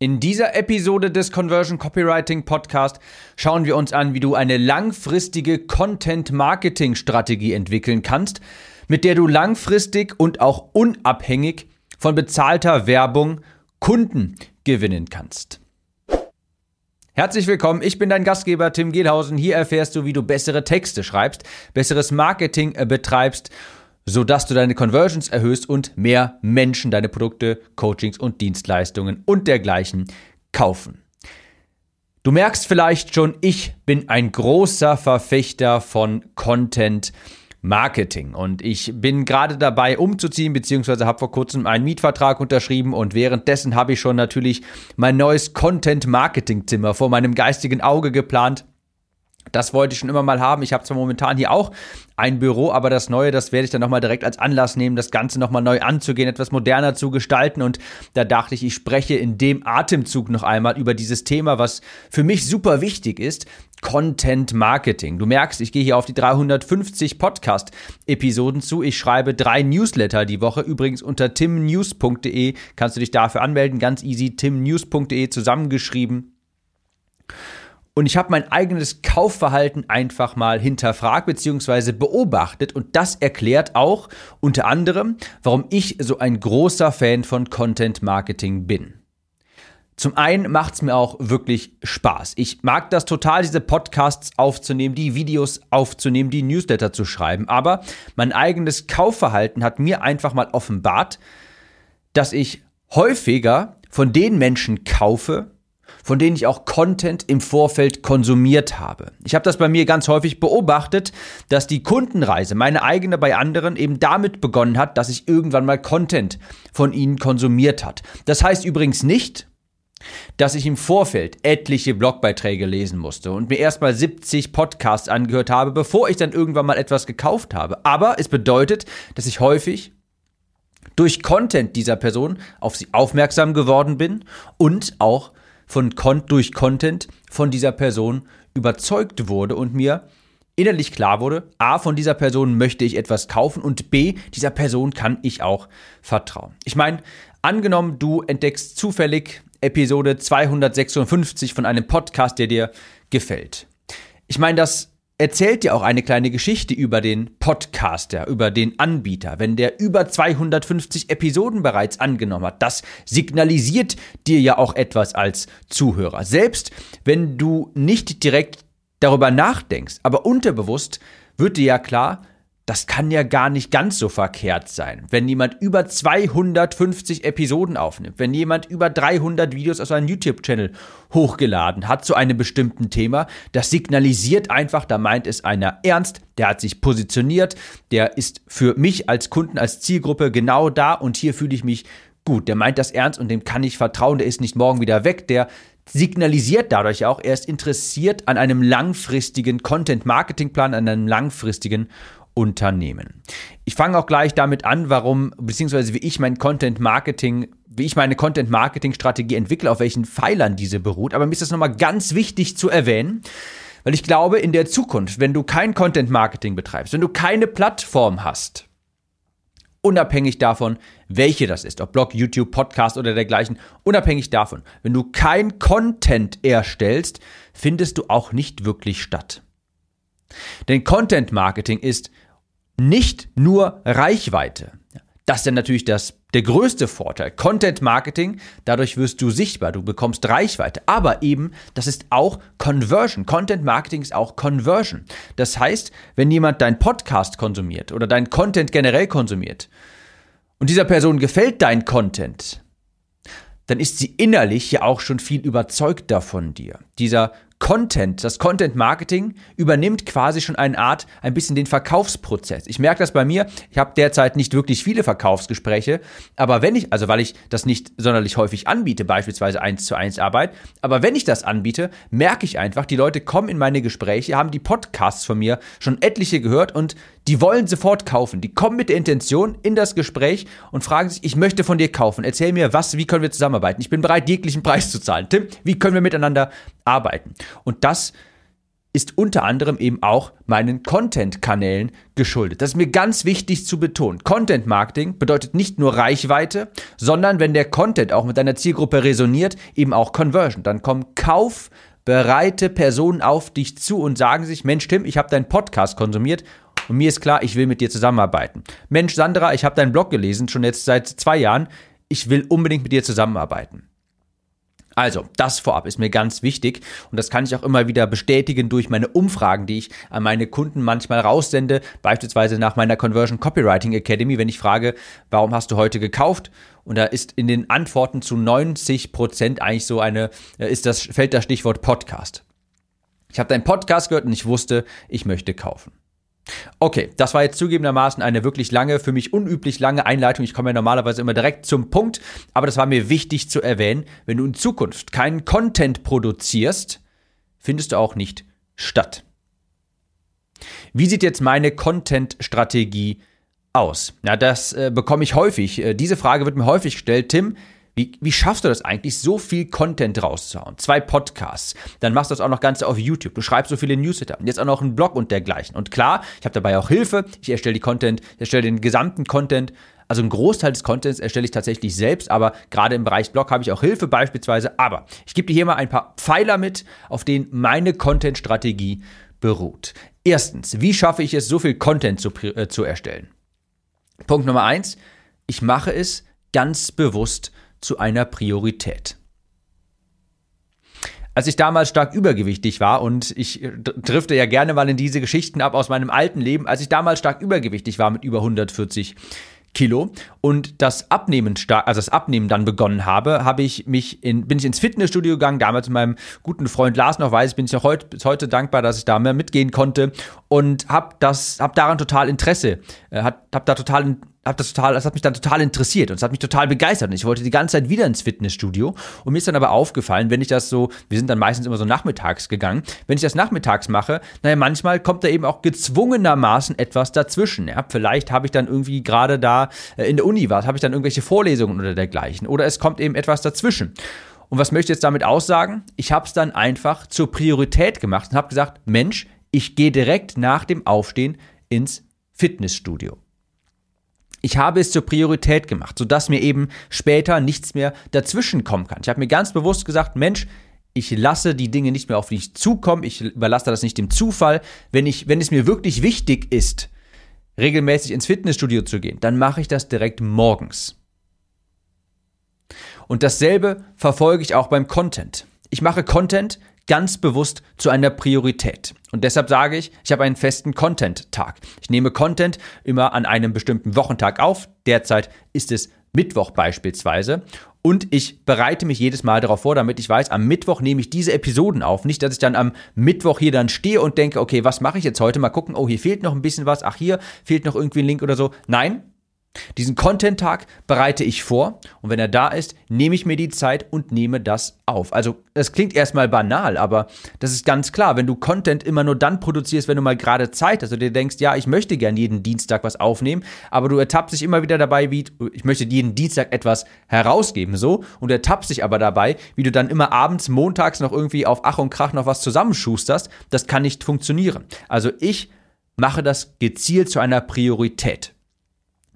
In dieser Episode des Conversion Copywriting Podcast schauen wir uns an, wie du eine langfristige Content Marketing Strategie entwickeln kannst, mit der du langfristig und auch unabhängig von bezahlter Werbung Kunden gewinnen kannst. Herzlich willkommen, ich bin dein Gastgeber Tim Gehlhausen. Hier erfährst du, wie du bessere Texte schreibst, besseres Marketing äh, betreibst sodass du deine Conversions erhöhst und mehr Menschen deine Produkte, Coachings und Dienstleistungen und dergleichen kaufen. Du merkst vielleicht schon, ich bin ein großer Verfechter von Content Marketing und ich bin gerade dabei umzuziehen, beziehungsweise habe vor kurzem einen Mietvertrag unterschrieben und währenddessen habe ich schon natürlich mein neues Content Marketing Zimmer vor meinem geistigen Auge geplant. Das wollte ich schon immer mal haben. Ich habe zwar momentan hier auch ein Büro, aber das Neue, das werde ich dann nochmal direkt als Anlass nehmen, das Ganze nochmal neu anzugehen, etwas moderner zu gestalten. Und da dachte ich, ich spreche in dem Atemzug noch einmal über dieses Thema, was für mich super wichtig ist. Content Marketing. Du merkst, ich gehe hier auf die 350 Podcast-Episoden zu. Ich schreibe drei Newsletter die Woche. Übrigens unter timnews.de kannst du dich dafür anmelden. Ganz easy, timnews.de zusammengeschrieben. Und ich habe mein eigenes Kaufverhalten einfach mal hinterfragt bzw. beobachtet und das erklärt auch unter anderem, warum ich so ein großer Fan von Content Marketing bin. Zum einen macht es mir auch wirklich Spaß. Ich mag das total, diese Podcasts aufzunehmen, die Videos aufzunehmen, die Newsletter zu schreiben. Aber mein eigenes Kaufverhalten hat mir einfach mal offenbart, dass ich häufiger von den Menschen kaufe, von denen ich auch Content im Vorfeld konsumiert habe. Ich habe das bei mir ganz häufig beobachtet, dass die Kundenreise, meine eigene bei anderen, eben damit begonnen hat, dass ich irgendwann mal Content von ihnen konsumiert hat. Das heißt übrigens nicht, dass ich im Vorfeld etliche Blogbeiträge lesen musste und mir erstmal 70 Podcasts angehört habe, bevor ich dann irgendwann mal etwas gekauft habe. Aber es bedeutet, dass ich häufig durch Content dieser Person auf sie aufmerksam geworden bin und auch von durch Content von dieser Person überzeugt wurde und mir innerlich klar wurde, a, von dieser Person möchte ich etwas kaufen und b, dieser Person kann ich auch vertrauen. Ich meine, angenommen, du entdeckst zufällig Episode 256 von einem Podcast, der dir gefällt. Ich meine, das erzählt dir auch eine kleine Geschichte über den Podcaster, über den Anbieter, wenn der über 250 Episoden bereits angenommen hat. Das signalisiert dir ja auch etwas als Zuhörer. Selbst wenn du nicht direkt darüber nachdenkst, aber unterbewusst wird dir ja klar, das kann ja gar nicht ganz so verkehrt sein. Wenn jemand über 250 Episoden aufnimmt, wenn jemand über 300 Videos aus einem YouTube-Channel hochgeladen hat zu einem bestimmten Thema, das signalisiert einfach, da meint es einer ernst, der hat sich positioniert, der ist für mich als Kunden, als Zielgruppe genau da und hier fühle ich mich gut. Der meint das ernst und dem kann ich vertrauen, der ist nicht morgen wieder weg, der signalisiert dadurch auch, er ist interessiert an einem langfristigen Content-Marketing-Plan, an einem langfristigen Unternehmen. Ich fange auch gleich damit an, warum, beziehungsweise wie ich mein Content Marketing, wie ich meine Content Marketing Strategie entwickle, auf welchen Pfeilern diese beruht. Aber mir ist das nochmal ganz wichtig zu erwähnen, weil ich glaube, in der Zukunft, wenn du kein Content Marketing betreibst, wenn du keine Plattform hast, unabhängig davon, welche das ist, ob Blog, YouTube, Podcast oder dergleichen, unabhängig davon, wenn du kein Content erstellst, findest du auch nicht wirklich statt. Denn Content Marketing ist nicht nur Reichweite. Das ist dann natürlich das, der größte Vorteil. Content Marketing, dadurch wirst du sichtbar, du bekommst Reichweite. Aber eben, das ist auch Conversion. Content Marketing ist auch Conversion. Das heißt, wenn jemand dein Podcast konsumiert oder dein Content generell konsumiert und dieser Person gefällt dein Content, dann ist sie innerlich ja auch schon viel überzeugter von dir. Dieser Content, das Content Marketing übernimmt quasi schon eine Art, ein bisschen den Verkaufsprozess. Ich merke das bei mir. Ich habe derzeit nicht wirklich viele Verkaufsgespräche, aber wenn ich, also weil ich das nicht sonderlich häufig anbiete, beispielsweise eins zu eins Arbeit, aber wenn ich das anbiete, merke ich einfach, die Leute kommen in meine Gespräche, haben die Podcasts von mir schon etliche gehört und die wollen sofort kaufen. Die kommen mit der Intention in das Gespräch und fragen sich, ich möchte von dir kaufen. Erzähl mir was, wie können wir zusammenarbeiten? Ich bin bereit, jeglichen Preis zu zahlen. Tim, wie können wir miteinander arbeiten? Und das ist unter anderem eben auch meinen Content-Kanälen geschuldet. Das ist mir ganz wichtig zu betonen. Content-Marketing bedeutet nicht nur Reichweite, sondern wenn der Content auch mit deiner Zielgruppe resoniert, eben auch Conversion. Dann kommen kaufbereite Personen auf dich zu und sagen sich, Mensch Tim, ich habe deinen Podcast konsumiert und mir ist klar, ich will mit dir zusammenarbeiten. Mensch Sandra, ich habe deinen Blog gelesen, schon jetzt seit zwei Jahren, ich will unbedingt mit dir zusammenarbeiten. Also, das vorab ist mir ganz wichtig und das kann ich auch immer wieder bestätigen durch meine Umfragen, die ich an meine Kunden manchmal raussende, beispielsweise nach meiner Conversion Copywriting Academy, wenn ich frage, warum hast du heute gekauft? Und da ist in den Antworten zu 90 Prozent eigentlich so eine, äh, ist das, fällt das Stichwort Podcast. Ich habe deinen Podcast gehört und ich wusste, ich möchte kaufen. Okay, das war jetzt zugegebenermaßen eine wirklich lange, für mich unüblich lange Einleitung. Ich komme ja normalerweise immer direkt zum Punkt, aber das war mir wichtig zu erwähnen. Wenn du in Zukunft keinen Content produzierst, findest du auch nicht statt. Wie sieht jetzt meine Content-Strategie aus? Ja, das äh, bekomme ich häufig. Äh, diese Frage wird mir häufig gestellt. Tim, wie, wie schaffst du das eigentlich, so viel Content rauszuhauen? Zwei Podcasts, dann machst du das auch noch ganz auf YouTube. Du schreibst so viele Newsletter jetzt auch noch einen Blog und dergleichen. Und klar, ich habe dabei auch Hilfe. Ich erstelle die Content, erstelle den gesamten Content. Also einen Großteil des Contents erstelle ich tatsächlich selbst, aber gerade im Bereich Blog habe ich auch Hilfe beispielsweise. Aber ich gebe dir hier mal ein paar Pfeiler mit, auf denen meine Content-Strategie beruht. Erstens, wie schaffe ich es, so viel Content zu, äh, zu erstellen? Punkt Nummer eins, ich mache es ganz bewusst zu einer Priorität. Als ich damals stark übergewichtig war und ich drifte ja gerne mal in diese Geschichten ab aus meinem alten Leben, als ich damals stark übergewichtig war mit über 140 Kilo und das Abnehmen stark, also das Abnehmen dann begonnen habe, habe ich mich in, bin ich ins Fitnessstudio gegangen, damals mit meinem guten Freund Lars noch weiß, bin ich noch heute, bis heute dankbar, dass ich da mehr mitgehen konnte und habe das, daran total Interesse, äh, habe da total hab das total, das hat mich dann total interessiert und es hat mich total begeistert. Und ich wollte die ganze Zeit wieder ins Fitnessstudio. Und mir ist dann aber aufgefallen, wenn ich das so, wir sind dann meistens immer so nachmittags gegangen, wenn ich das nachmittags mache, naja, manchmal kommt da eben auch gezwungenermaßen etwas dazwischen. Ja? Vielleicht habe ich dann irgendwie gerade da äh, in der Uni was, habe ich dann irgendwelche Vorlesungen oder dergleichen. Oder es kommt eben etwas dazwischen. Und was möchte ich jetzt damit aussagen? Ich habe es dann einfach zur Priorität gemacht und habe gesagt, Mensch, ich gehe direkt nach dem Aufstehen ins Fitnessstudio. Ich habe es zur Priorität gemacht, sodass mir eben später nichts mehr dazwischen kommen kann. Ich habe mir ganz bewusst gesagt, Mensch, ich lasse die Dinge nicht mehr auf mich zukommen, ich überlasse das nicht dem Zufall. Wenn, ich, wenn es mir wirklich wichtig ist, regelmäßig ins Fitnessstudio zu gehen, dann mache ich das direkt morgens. Und dasselbe verfolge ich auch beim Content. Ich mache Content ganz bewusst zu einer Priorität. Und deshalb sage ich, ich habe einen festen Content-Tag. Ich nehme Content immer an einem bestimmten Wochentag auf. Derzeit ist es Mittwoch beispielsweise. Und ich bereite mich jedes Mal darauf vor, damit ich weiß, am Mittwoch nehme ich diese Episoden auf. Nicht, dass ich dann am Mittwoch hier dann stehe und denke, okay, was mache ich jetzt heute? Mal gucken, oh, hier fehlt noch ein bisschen was. Ach, hier fehlt noch irgendwie ein Link oder so. Nein, diesen Content-Tag bereite ich vor und wenn er da ist, nehme ich mir die Zeit und nehme das auf. Also, das klingt erstmal banal, aber das ist ganz klar. Wenn du Content immer nur dann produzierst, wenn du mal gerade Zeit hast und dir denkst, ja, ich möchte gern jeden Dienstag was aufnehmen, aber du ertappst dich immer wieder dabei, wie ich möchte jeden Dienstag etwas herausgeben, so, und ertappst dich aber dabei, wie du dann immer abends, montags noch irgendwie auf Ach und Krach noch was zusammenschusterst. Das kann nicht funktionieren. Also, ich mache das gezielt zu einer Priorität.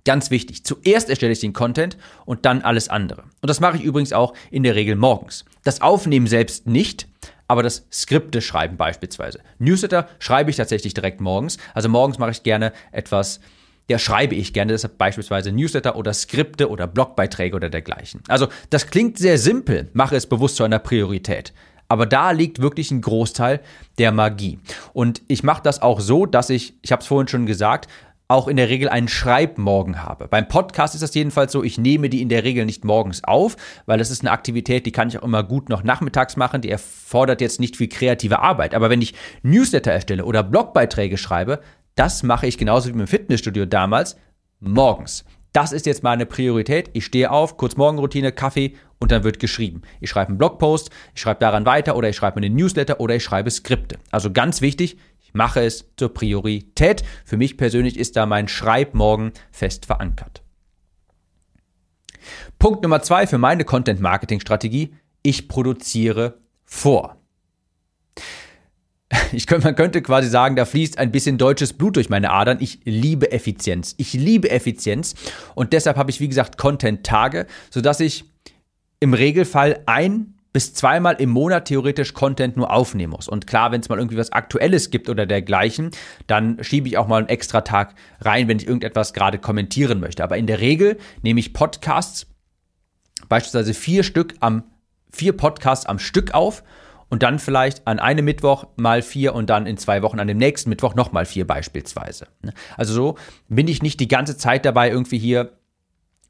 Ganz wichtig. Zuerst erstelle ich den Content und dann alles andere. Und das mache ich übrigens auch in der Regel morgens. Das Aufnehmen selbst nicht, aber das Skripte schreiben beispielsweise. Newsletter schreibe ich tatsächlich direkt morgens. Also morgens mache ich gerne etwas, ja, schreibe ich gerne, deshalb beispielsweise Newsletter oder Skripte oder Blogbeiträge oder dergleichen. Also das klingt sehr simpel, mache es bewusst zu einer Priorität. Aber da liegt wirklich ein Großteil der Magie. Und ich mache das auch so, dass ich, ich habe es vorhin schon gesagt, auch in der Regel einen Schreibmorgen habe. Beim Podcast ist das jedenfalls so, ich nehme die in der Regel nicht morgens auf, weil das ist eine Aktivität, die kann ich auch immer gut noch nachmittags machen, die erfordert jetzt nicht viel kreative Arbeit. Aber wenn ich Newsletter erstelle oder Blogbeiträge schreibe, das mache ich genauso wie im Fitnessstudio damals morgens. Das ist jetzt meine Priorität. Ich stehe auf, kurz Morgenroutine, Kaffee und dann wird geschrieben. Ich schreibe einen Blogpost, ich schreibe daran weiter oder ich schreibe einen Newsletter oder ich schreibe Skripte. Also ganz wichtig, mache es zur Priorität. Für mich persönlich ist da mein Schreibmorgen fest verankert. Punkt Nummer zwei für meine Content-Marketing-Strategie. Ich produziere vor. ich könnte, man könnte quasi sagen, da fließt ein bisschen deutsches Blut durch meine Adern. Ich liebe Effizienz. Ich liebe Effizienz. Und deshalb habe ich, wie gesagt, Content-Tage, sodass ich im Regelfall ein bis zweimal im Monat theoretisch Content nur aufnehmen muss. Und klar, wenn es mal irgendwie was Aktuelles gibt oder dergleichen, dann schiebe ich auch mal einen extra Tag rein, wenn ich irgendetwas gerade kommentieren möchte. Aber in der Regel nehme ich Podcasts, beispielsweise vier Stück am, vier Podcasts am Stück auf und dann vielleicht an einem Mittwoch mal vier und dann in zwei Wochen an dem nächsten Mittwoch nochmal vier beispielsweise. Also so bin ich nicht die ganze Zeit dabei, irgendwie hier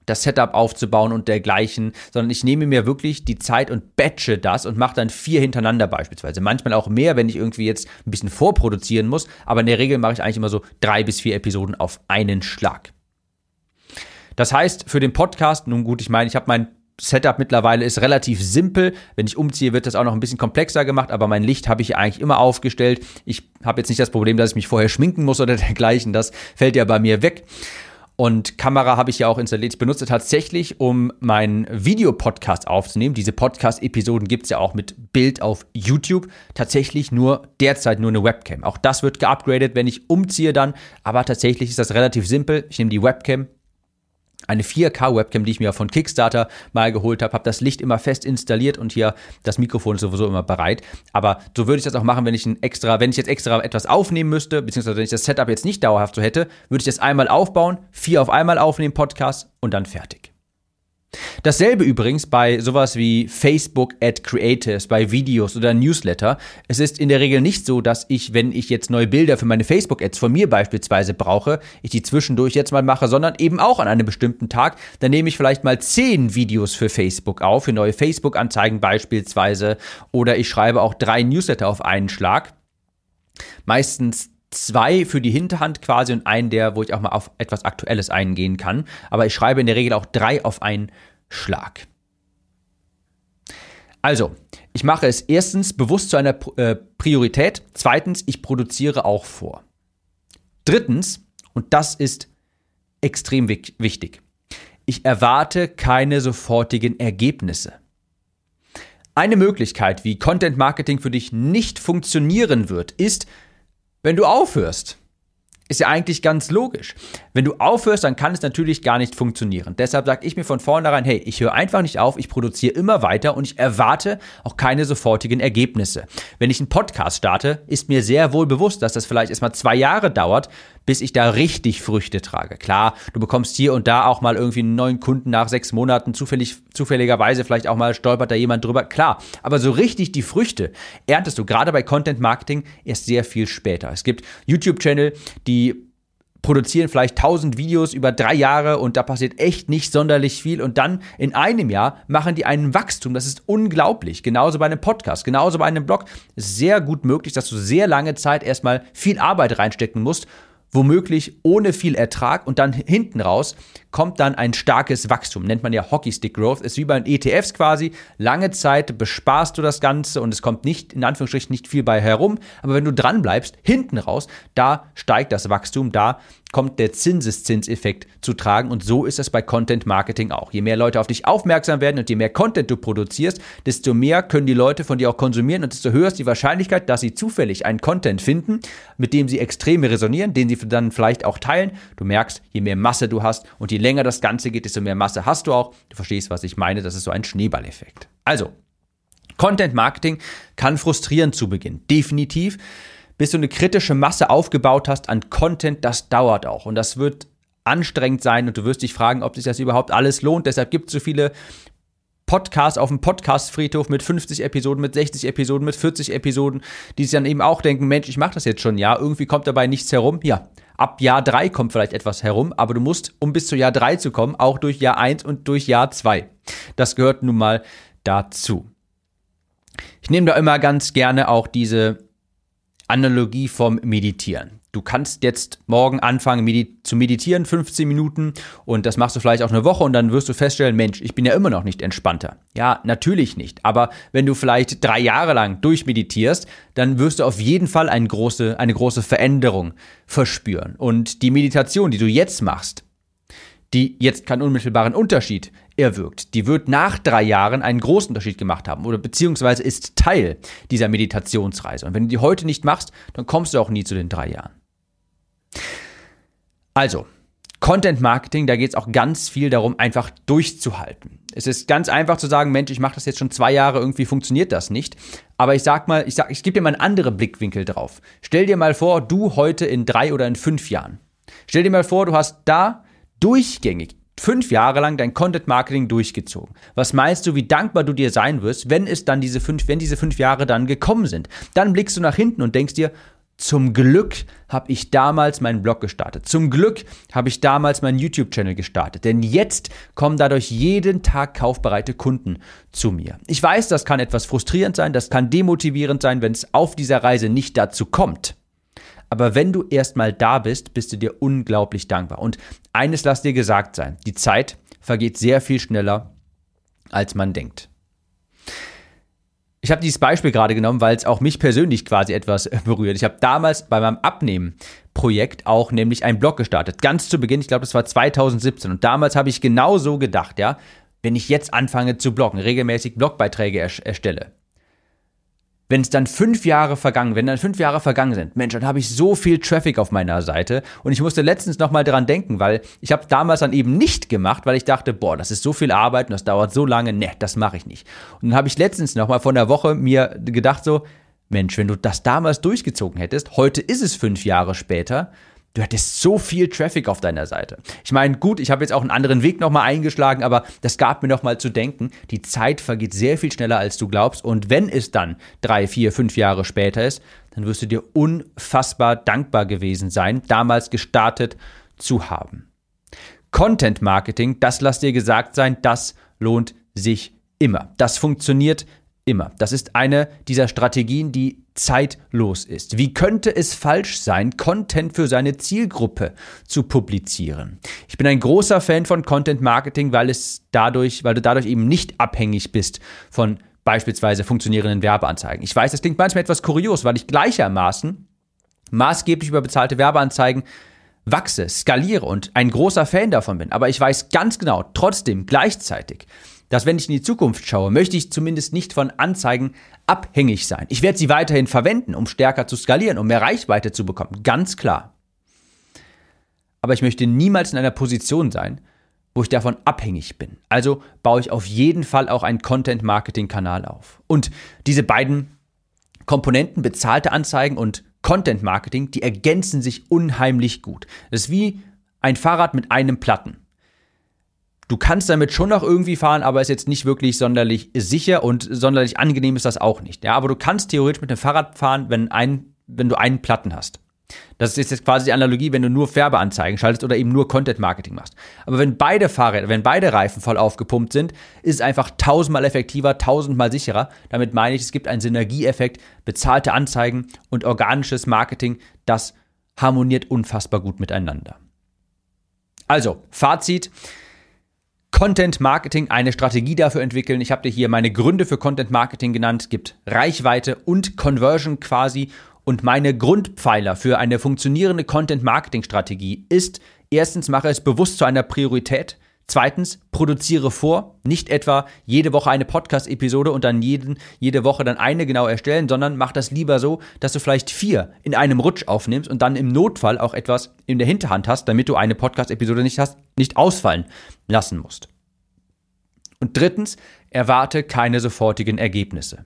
das Setup aufzubauen und dergleichen, sondern ich nehme mir wirklich die Zeit und batche das und mache dann vier hintereinander beispielsweise. Manchmal auch mehr, wenn ich irgendwie jetzt ein bisschen vorproduzieren muss, aber in der Regel mache ich eigentlich immer so drei bis vier Episoden auf einen Schlag. Das heißt, für den Podcast, nun gut, ich meine, ich habe mein Setup mittlerweile ist relativ simpel. Wenn ich umziehe, wird das auch noch ein bisschen komplexer gemacht, aber mein Licht habe ich eigentlich immer aufgestellt. Ich habe jetzt nicht das Problem, dass ich mich vorher schminken muss oder dergleichen. Das fällt ja bei mir weg. Und Kamera habe ich ja auch installiert. Ich benutze tatsächlich, um meinen Videopodcast aufzunehmen. Diese Podcast-Episoden gibt es ja auch mit Bild auf YouTube. Tatsächlich nur derzeit nur eine Webcam. Auch das wird geupgradet, wenn ich umziehe dann. Aber tatsächlich ist das relativ simpel. Ich nehme die Webcam, eine 4K-Webcam, die ich mir von Kickstarter mal geholt habe, habe das Licht immer fest installiert und hier das Mikrofon ist sowieso immer bereit. Aber so würde ich das auch machen, wenn ich ein extra, wenn ich jetzt extra etwas aufnehmen müsste, beziehungsweise wenn ich das Setup jetzt nicht dauerhaft so hätte, würde ich das einmal aufbauen, vier auf einmal aufnehmen, Podcast und dann fertig. Dasselbe übrigens bei sowas wie Facebook Ad Creators, bei Videos oder Newsletter. Es ist in der Regel nicht so, dass ich, wenn ich jetzt neue Bilder für meine Facebook Ads von mir beispielsweise brauche, ich die zwischendurch jetzt mal mache, sondern eben auch an einem bestimmten Tag. Dann nehme ich vielleicht mal zehn Videos für Facebook auf, für neue Facebook Anzeigen beispielsweise, oder ich schreibe auch drei Newsletter auf einen Schlag. Meistens zwei für die Hinterhand quasi und einen der, wo ich auch mal auf etwas Aktuelles eingehen kann. Aber ich schreibe in der Regel auch drei auf einen Schlag. Also, ich mache es erstens bewusst zu einer äh, Priorität. Zweitens, ich produziere auch vor. Drittens, und das ist extrem wichtig, ich erwarte keine sofortigen Ergebnisse. Eine Möglichkeit, wie Content Marketing für dich nicht funktionieren wird, ist, wenn du aufhörst. Ist ja eigentlich ganz logisch. Wenn du aufhörst, dann kann es natürlich gar nicht funktionieren. Deshalb sage ich mir von vornherein, hey, ich höre einfach nicht auf, ich produziere immer weiter und ich erwarte auch keine sofortigen Ergebnisse. Wenn ich einen Podcast starte, ist mir sehr wohl bewusst, dass das vielleicht erstmal zwei Jahre dauert, bis ich da richtig Früchte trage. Klar, du bekommst hier und da auch mal irgendwie einen neuen Kunden nach sechs Monaten, zufällig, zufälligerweise vielleicht auch mal stolpert da jemand drüber. Klar, aber so richtig die Früchte erntest du gerade bei Content Marketing erst sehr viel später. Es gibt YouTube-Channel, die produzieren vielleicht 1000 Videos über drei Jahre und da passiert echt nicht sonderlich viel und dann in einem Jahr machen die einen Wachstum. Das ist unglaublich. Genauso bei einem Podcast, genauso bei einem Blog. Sehr gut möglich, dass du sehr lange Zeit erstmal viel Arbeit reinstecken musst womöglich ohne viel Ertrag und dann hinten raus kommt dann ein starkes Wachstum. Nennt man ja Hockeystick Growth. Ist wie bei den ETFs quasi. Lange Zeit besparst du das Ganze und es kommt nicht, in Anführungsstrichen, nicht viel bei herum. Aber wenn du dran bleibst, hinten raus, da steigt das Wachstum, da kommt der Zinseszinseffekt zu tragen und so ist es bei Content Marketing auch. Je mehr Leute auf dich aufmerksam werden und je mehr Content du produzierst, desto mehr können die Leute von dir auch konsumieren und desto höher ist die Wahrscheinlichkeit, dass sie zufällig einen Content finden, mit dem sie extrem resonieren, den sie dann vielleicht auch teilen. Du merkst, je mehr Masse du hast und je länger das Ganze geht, desto mehr Masse hast du auch. Du verstehst, was ich meine, das ist so ein Schneeballeffekt. Also, Content Marketing kann frustrieren zu Beginn, definitiv bis du eine kritische Masse aufgebaut hast an Content, das dauert auch. Und das wird anstrengend sein und du wirst dich fragen, ob sich das überhaupt alles lohnt. Deshalb gibt es so viele Podcasts auf dem Podcast-Friedhof mit 50 Episoden, mit 60 Episoden, mit 40 Episoden, die sich dann eben auch denken, Mensch, ich mache das jetzt schon, ja, irgendwie kommt dabei nichts herum. Ja, ab Jahr 3 kommt vielleicht etwas herum, aber du musst, um bis zu Jahr 3 zu kommen, auch durch Jahr 1 und durch Jahr 2. Das gehört nun mal dazu. Ich nehme da immer ganz gerne auch diese Analogie vom Meditieren. Du kannst jetzt morgen anfangen medi zu meditieren, 15 Minuten, und das machst du vielleicht auch eine Woche und dann wirst du feststellen, Mensch, ich bin ja immer noch nicht entspannter. Ja, natürlich nicht. Aber wenn du vielleicht drei Jahre lang durchmeditierst, dann wirst du auf jeden Fall eine große, eine große Veränderung verspüren. Und die Meditation, die du jetzt machst, die jetzt keinen unmittelbaren Unterschied erwirkt, die wird nach drei Jahren einen großen Unterschied gemacht haben oder beziehungsweise ist Teil dieser Meditationsreise. Und wenn du die heute nicht machst, dann kommst du auch nie zu den drei Jahren. Also, Content Marketing, da geht es auch ganz viel darum, einfach durchzuhalten. Es ist ganz einfach zu sagen, Mensch, ich mache das jetzt schon zwei Jahre, irgendwie funktioniert das nicht. Aber ich sag mal, ich ich gebe dir mal einen anderen Blickwinkel drauf. Stell dir mal vor, du heute in drei oder in fünf Jahren. Stell dir mal vor, du hast da durchgängig fünf Jahre lang dein Content Marketing durchgezogen. Was meinst du, wie dankbar du dir sein wirst, wenn es dann diese fünf, wenn diese fünf Jahre dann gekommen sind? Dann blickst du nach hinten und denkst dir, zum Glück habe ich damals meinen Blog gestartet. Zum Glück habe ich damals meinen YouTube-Channel gestartet. Denn jetzt kommen dadurch jeden Tag kaufbereite Kunden zu mir. Ich weiß, das kann etwas frustrierend sein, das kann demotivierend sein, wenn es auf dieser Reise nicht dazu kommt. Aber wenn du erstmal da bist, bist du dir unglaublich dankbar. Und eines lass dir gesagt sein, die Zeit vergeht sehr viel schneller, als man denkt. Ich habe dieses Beispiel gerade genommen, weil es auch mich persönlich quasi etwas berührt. Ich habe damals bei meinem Abnehmen-Projekt auch nämlich einen Blog gestartet. Ganz zu Beginn, ich glaube, das war 2017. Und damals habe ich genau so gedacht, ja, wenn ich jetzt anfange zu bloggen, regelmäßig Blogbeiträge erstelle, wenn es dann fünf Jahre vergangen, wenn dann fünf Jahre vergangen sind, Mensch, dann habe ich so viel Traffic auf meiner Seite und ich musste letztens nochmal dran denken, weil ich habe damals dann eben nicht gemacht, weil ich dachte, boah, das ist so viel Arbeit und das dauert so lange, ne, das mache ich nicht. Und dann habe ich letztens nochmal von der Woche mir gedacht so, Mensch, wenn du das damals durchgezogen hättest, heute ist es fünf Jahre später, Du hattest so viel Traffic auf deiner Seite. Ich meine, gut, ich habe jetzt auch einen anderen Weg nochmal eingeschlagen, aber das gab mir nochmal zu denken. Die Zeit vergeht sehr viel schneller, als du glaubst. Und wenn es dann drei, vier, fünf Jahre später ist, dann wirst du dir unfassbar dankbar gewesen sein, damals gestartet zu haben. Content Marketing, das lass dir gesagt sein, das lohnt sich immer. Das funktioniert immer. Das ist eine dieser Strategien, die zeitlos ist. Wie könnte es falsch sein, Content für seine Zielgruppe zu publizieren? Ich bin ein großer Fan von Content Marketing, weil es dadurch, weil du dadurch eben nicht abhängig bist von beispielsweise funktionierenden Werbeanzeigen. Ich weiß, das klingt manchmal etwas kurios, weil ich gleichermaßen maßgeblich über bezahlte Werbeanzeigen wachse, skaliere und ein großer Fan davon bin. Aber ich weiß ganz genau, trotzdem gleichzeitig, dass wenn ich in die Zukunft schaue, möchte ich zumindest nicht von Anzeigen abhängig sein. Ich werde sie weiterhin verwenden, um stärker zu skalieren, um mehr Reichweite zu bekommen, ganz klar. Aber ich möchte niemals in einer Position sein, wo ich davon abhängig bin. Also baue ich auf jeden Fall auch einen Content-Marketing-Kanal auf. Und diese beiden Komponenten, bezahlte Anzeigen und Content-Marketing, die ergänzen sich unheimlich gut. Das ist wie ein Fahrrad mit einem Platten. Du kannst damit schon noch irgendwie fahren, aber ist jetzt nicht wirklich sonderlich sicher und sonderlich angenehm ist das auch nicht. Ja, aber du kannst theoretisch mit dem Fahrrad fahren, wenn, ein, wenn du einen Platten hast. Das ist jetzt quasi die Analogie, wenn du nur Färbeanzeigen schaltest oder eben nur Content Marketing machst. Aber wenn beide Fahrräder, wenn beide Reifen voll aufgepumpt sind, ist es einfach tausendmal effektiver, tausendmal sicherer. Damit meine ich, es gibt einen Synergieeffekt, bezahlte Anzeigen und organisches Marketing, das harmoniert unfassbar gut miteinander. Also, Fazit. Content Marketing, eine Strategie dafür entwickeln. Ich habe dir hier meine Gründe für Content Marketing genannt. Gibt Reichweite und Conversion quasi. Und meine Grundpfeiler für eine funktionierende Content Marketing Strategie ist, erstens mache es bewusst zu einer Priorität. Zweitens, produziere vor, nicht etwa jede Woche eine Podcast-Episode und dann jeden, jede Woche dann eine genau erstellen, sondern mach das lieber so, dass du vielleicht vier in einem Rutsch aufnimmst und dann im Notfall auch etwas in der Hinterhand hast, damit du eine Podcast-Episode nicht hast, nicht ausfallen lassen musst. Und drittens, erwarte keine sofortigen Ergebnisse.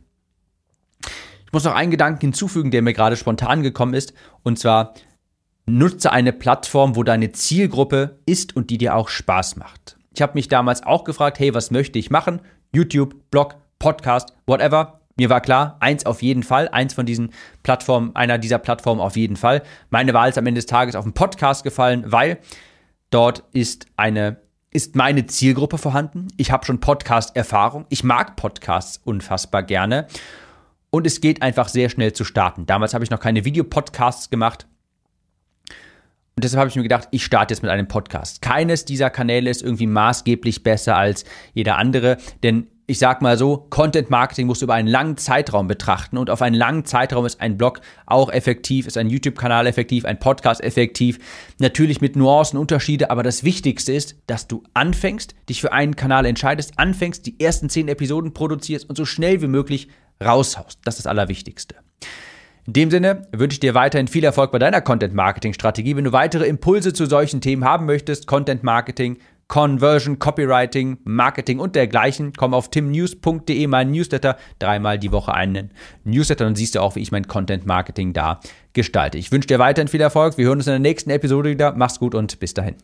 Ich muss noch einen Gedanken hinzufügen, der mir gerade spontan gekommen ist, und zwar, nutze eine Plattform, wo deine Zielgruppe ist und die dir auch Spaß macht. Ich habe mich damals auch gefragt, hey, was möchte ich machen? YouTube, Blog, Podcast, whatever. Mir war klar, eins auf jeden Fall, eins von diesen Plattformen, einer dieser Plattformen auf jeden Fall. Meine Wahl ist am Ende des Tages auf den Podcast gefallen, weil dort ist eine ist meine Zielgruppe vorhanden. Ich habe schon Podcast-Erfahrung. Ich mag Podcasts unfassbar gerne. Und es geht einfach sehr schnell zu starten. Damals habe ich noch keine Videopodcasts gemacht. Und deshalb habe ich mir gedacht, ich starte jetzt mit einem Podcast. Keines dieser Kanäle ist irgendwie maßgeblich besser als jeder andere, denn ich sag mal so, Content Marketing musst du über einen langen Zeitraum betrachten und auf einen langen Zeitraum ist ein Blog auch effektiv, ist ein YouTube-Kanal effektiv, ein Podcast effektiv. Natürlich mit Nuancen, Unterschiede, aber das Wichtigste ist, dass du anfängst, dich für einen Kanal entscheidest, anfängst, die ersten zehn Episoden produzierst und so schnell wie möglich raushaust. Das ist das Allerwichtigste. In dem Sinne wünsche ich dir weiterhin viel Erfolg bei deiner Content-Marketing-Strategie. Wenn du weitere Impulse zu solchen Themen haben möchtest, Content-Marketing, Conversion, Copywriting, Marketing und dergleichen. Komm auf timnews.de, mein Newsletter, dreimal die Woche einen Newsletter und siehst du auch, wie ich mein Content Marketing da gestalte. Ich wünsche dir weiterhin viel Erfolg. Wir hören uns in der nächsten Episode wieder. Mach's gut und bis dahin.